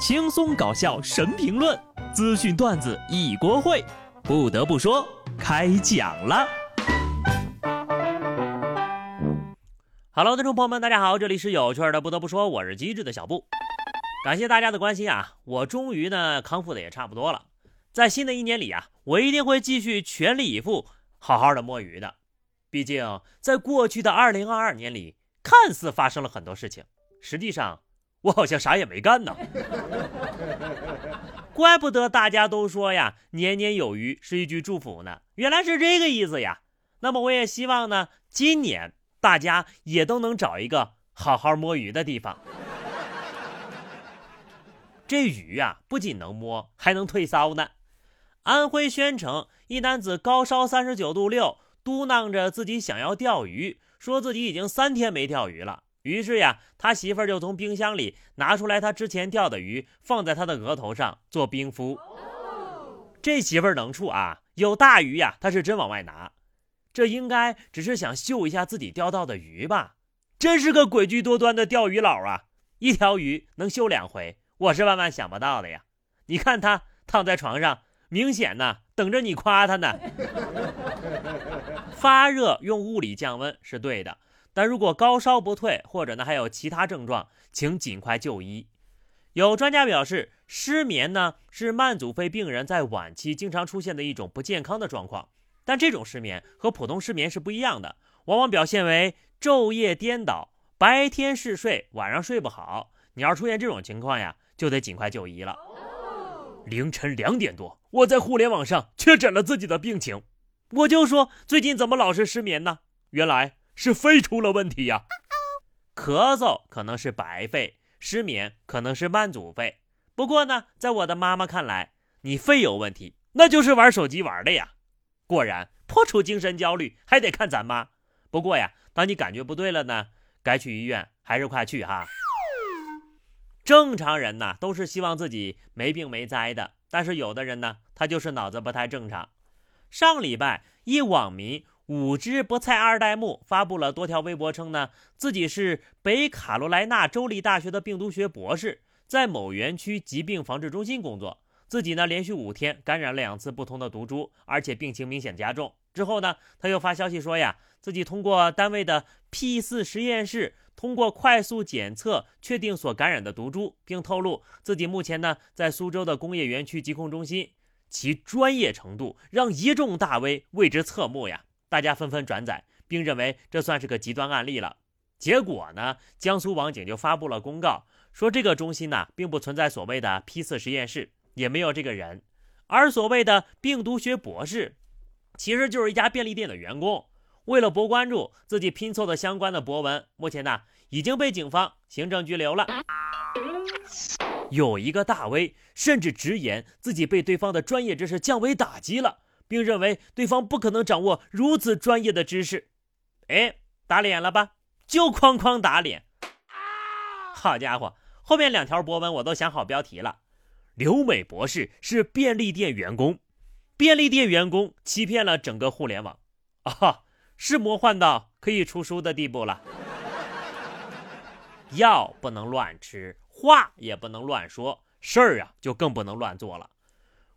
轻松搞笑神评论，资讯段子一锅烩。不得不说，开讲了。Hello，听众朋友们，大家好，这里是有趣的。不得不说，我是机智的小布。感谢大家的关心啊，我终于呢康复的也差不多了。在新的一年里啊，我一定会继续全力以赴，好好的摸鱼的。毕竟在过去的2022年里，看似发生了很多事情，实际上。我好像啥也没干呢，怪不得大家都说呀，年年有余是一句祝福呢。原来是这个意思呀。那么我也希望呢，今年大家也都能找一个好好摸鱼的地方。这鱼呀，不仅能摸，还能退烧呢。安徽宣城一男子高烧三十九度六，嘟囔着自己想要钓鱼，说自己已经三天没钓鱼了。于是呀，他媳妇儿就从冰箱里拿出来他之前钓的鱼，放在他的额头上做冰敷。这媳妇儿能处啊，有大鱼呀，他是真往外拿。这应该只是想秀一下自己钓到的鱼吧？真是个诡计多端的钓鱼佬啊！一条鱼能秀两回，我是万万想不到的呀！你看他躺在床上，明显呢等着你夸他呢。发热用物理降温是对的。但如果高烧不退，或者呢还有其他症状，请尽快就医。有专家表示，失眠呢是慢阻肺病人在晚期经常出现的一种不健康的状况。但这种失眠和普通失眠是不一样的，往往表现为昼夜颠倒，白天嗜睡，晚上睡不好。你要出现这种情况呀，就得尽快就医了。凌晨两点多，我在互联网上确诊了自己的病情，我就说最近怎么老是失眠呢？原来。是肺出了问题呀，咳嗽可能是白肺，失眠可能是慢阻肺。不过呢，在我的妈妈看来，你肺有问题，那就是玩手机玩的呀。果然，破除精神焦虑还得看咱妈。不过呀，当你感觉不对了呢，该去医院还是快去哈。正常人呢都是希望自己没病没灾的，但是有的人呢，他就是脑子不太正常。上礼拜，一网民。五只菠菜二代目发布了多条微博，称呢自己是北卡罗来纳州立大学的病毒学博士，在某园区疾病防治中心工作。自己呢连续五天感染了两次不同的毒株，而且病情明显加重。之后呢，他又发消息说呀，自己通过单位的 P 四实验室通过快速检测确定所感染的毒株，并透露自己目前呢在苏州的工业园区疾控中心，其专业程度让一众大 V 为之侧目呀。大家纷纷转载，并认为这算是个极端案例了。结果呢，江苏网警就发布了公告，说这个中心呢，并不存在所谓的批次实验室，也没有这个人。而所谓的病毒学博士，其实就是一家便利店的员工，为了博关注，自己拼凑的相关的博文，目前呢，已经被警方行政拘留了。有一个大 V 甚至直言自己被对方的专业知识降维打击了。并认为对方不可能掌握如此专业的知识，哎，打脸了吧？就哐哐打脸！好家伙，后面两条博文我都想好标题了。刘美博士是便利店员工，便利店员工欺骗了整个互联网，啊，是魔幻到可以出书的地步了。药不能乱吃，话也不能乱说，事儿啊就更不能乱做了。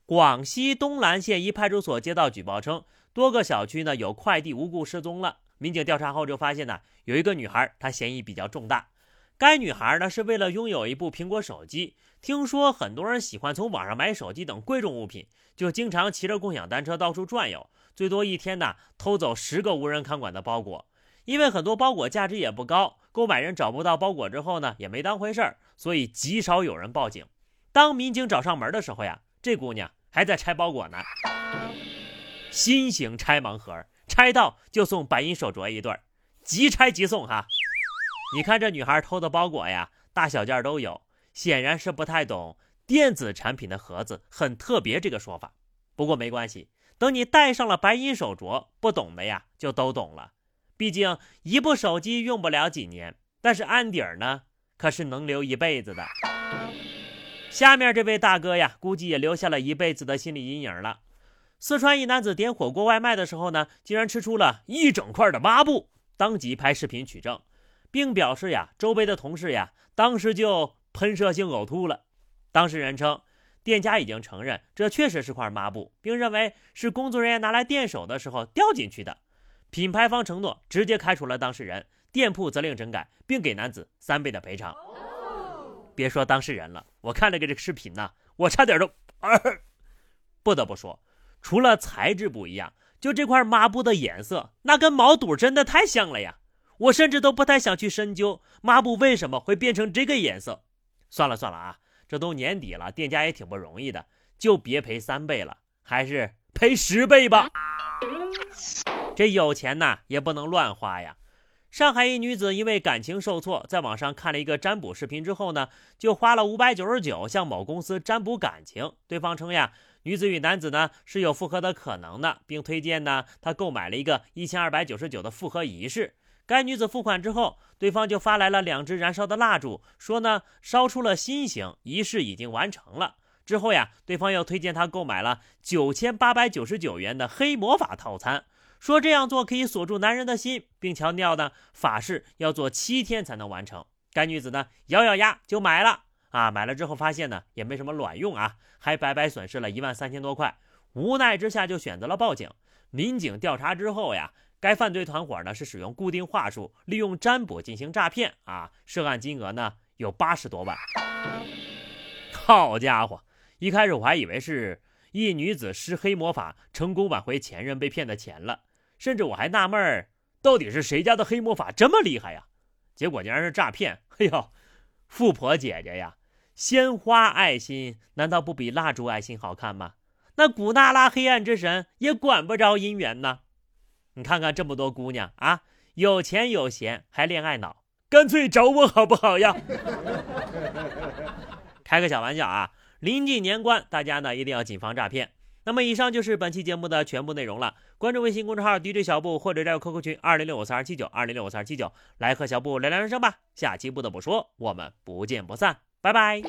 广西东兰县一派出所接到举报称，多个小区呢有快递无故失踪了。民警调查后就发现呢，有一个女孩，她嫌疑比较重大。该女孩呢是为了拥有一部苹果手机，听说很多人喜欢从网上买手机等贵重物品，就经常骑着共享单车到处转悠，最多一天呢偷走十个无人看管的包裹。因为很多包裹价值也不高，购买人找不到包裹之后呢，也没当回事儿，所以极少有人报警。当民警找上门的时候呀。这姑娘还在拆包裹呢，新型拆盲盒，拆到就送白银手镯一对，即拆即送哈。你看这女孩偷的包裹呀，大小件都有，显然是不太懂电子产品的盒子很特别这个说法。不过没关系，等你戴上了白银手镯，不懂的呀就都懂了。毕竟一部手机用不了几年，但是安底儿呢，可是能留一辈子的。下面这位大哥呀，估计也留下了一辈子的心理阴影了。四川一男子点火锅外卖的时候呢，竟然吃出了一整块的抹布，当即拍视频取证，并表示呀，周围的同事呀，当时就喷射性呕吐了。当事人称，店家已经承认这确实是块抹布，并认为是工作人员拿来垫手的时候掉进去的。品牌方承诺直接开除了当事人，店铺责令整改，并给男子三倍的赔偿。别说当事人了，我看了个这个视频呢，我差点都……不得不说，除了材质不一样，就这块抹布的颜色，那跟毛肚真的太像了呀！我甚至都不太想去深究抹布为什么会变成这个颜色。算了算了啊，这都年底了，店家也挺不容易的，就别赔三倍了，还是赔十倍吧。这有钱呐，也不能乱花呀。上海一女子因为感情受挫，在网上看了一个占卜视频之后呢，就花了五百九十九向某公司占卜感情。对方称呀，女子与男子呢是有复合的可能的，并推荐呢她购买了一个一千二百九十九的复合仪式。该女子付款之后，对方就发来了两支燃烧的蜡烛，说呢烧出了心形，仪式已经完成了。之后呀，对方又推荐她购买了九千八百九十九元的黑魔法套餐。说这样做可以锁住男人的心，并强调呢，法事要做七天才能完成。该女子呢，咬咬牙就买了啊，买了之后发现呢，也没什么卵用啊，还白白损失了一万三千多块。无奈之下就选择了报警。民警调查之后呀，该犯罪团伙呢是使用固定话术，利用占卜进行诈骗啊，涉案金额呢有八十多万。好家伙，一开始我还以为是一女子施黑魔法成功挽回前任被骗的钱了。甚至我还纳闷儿，到底是谁家的黑魔法这么厉害呀？结果竟然是诈骗！哎呦，富婆姐姐呀，鲜花爱心难道不比蜡烛爱心好看吗？那古娜拉黑暗之神也管不着姻缘呢。你看看这么多姑娘啊，有钱有闲还恋爱脑，干脆找我好不好呀？开个小玩笑啊！临近年关，大家呢一定要谨防诈骗。那么以上就是本期节目的全部内容了。关注微信公众号 DJ 小布，或者加入 QQ 群二零六五三二七九二零六五三二七九，来和小布聊聊人生吧。下期不得不说，我们不见不散，拜拜。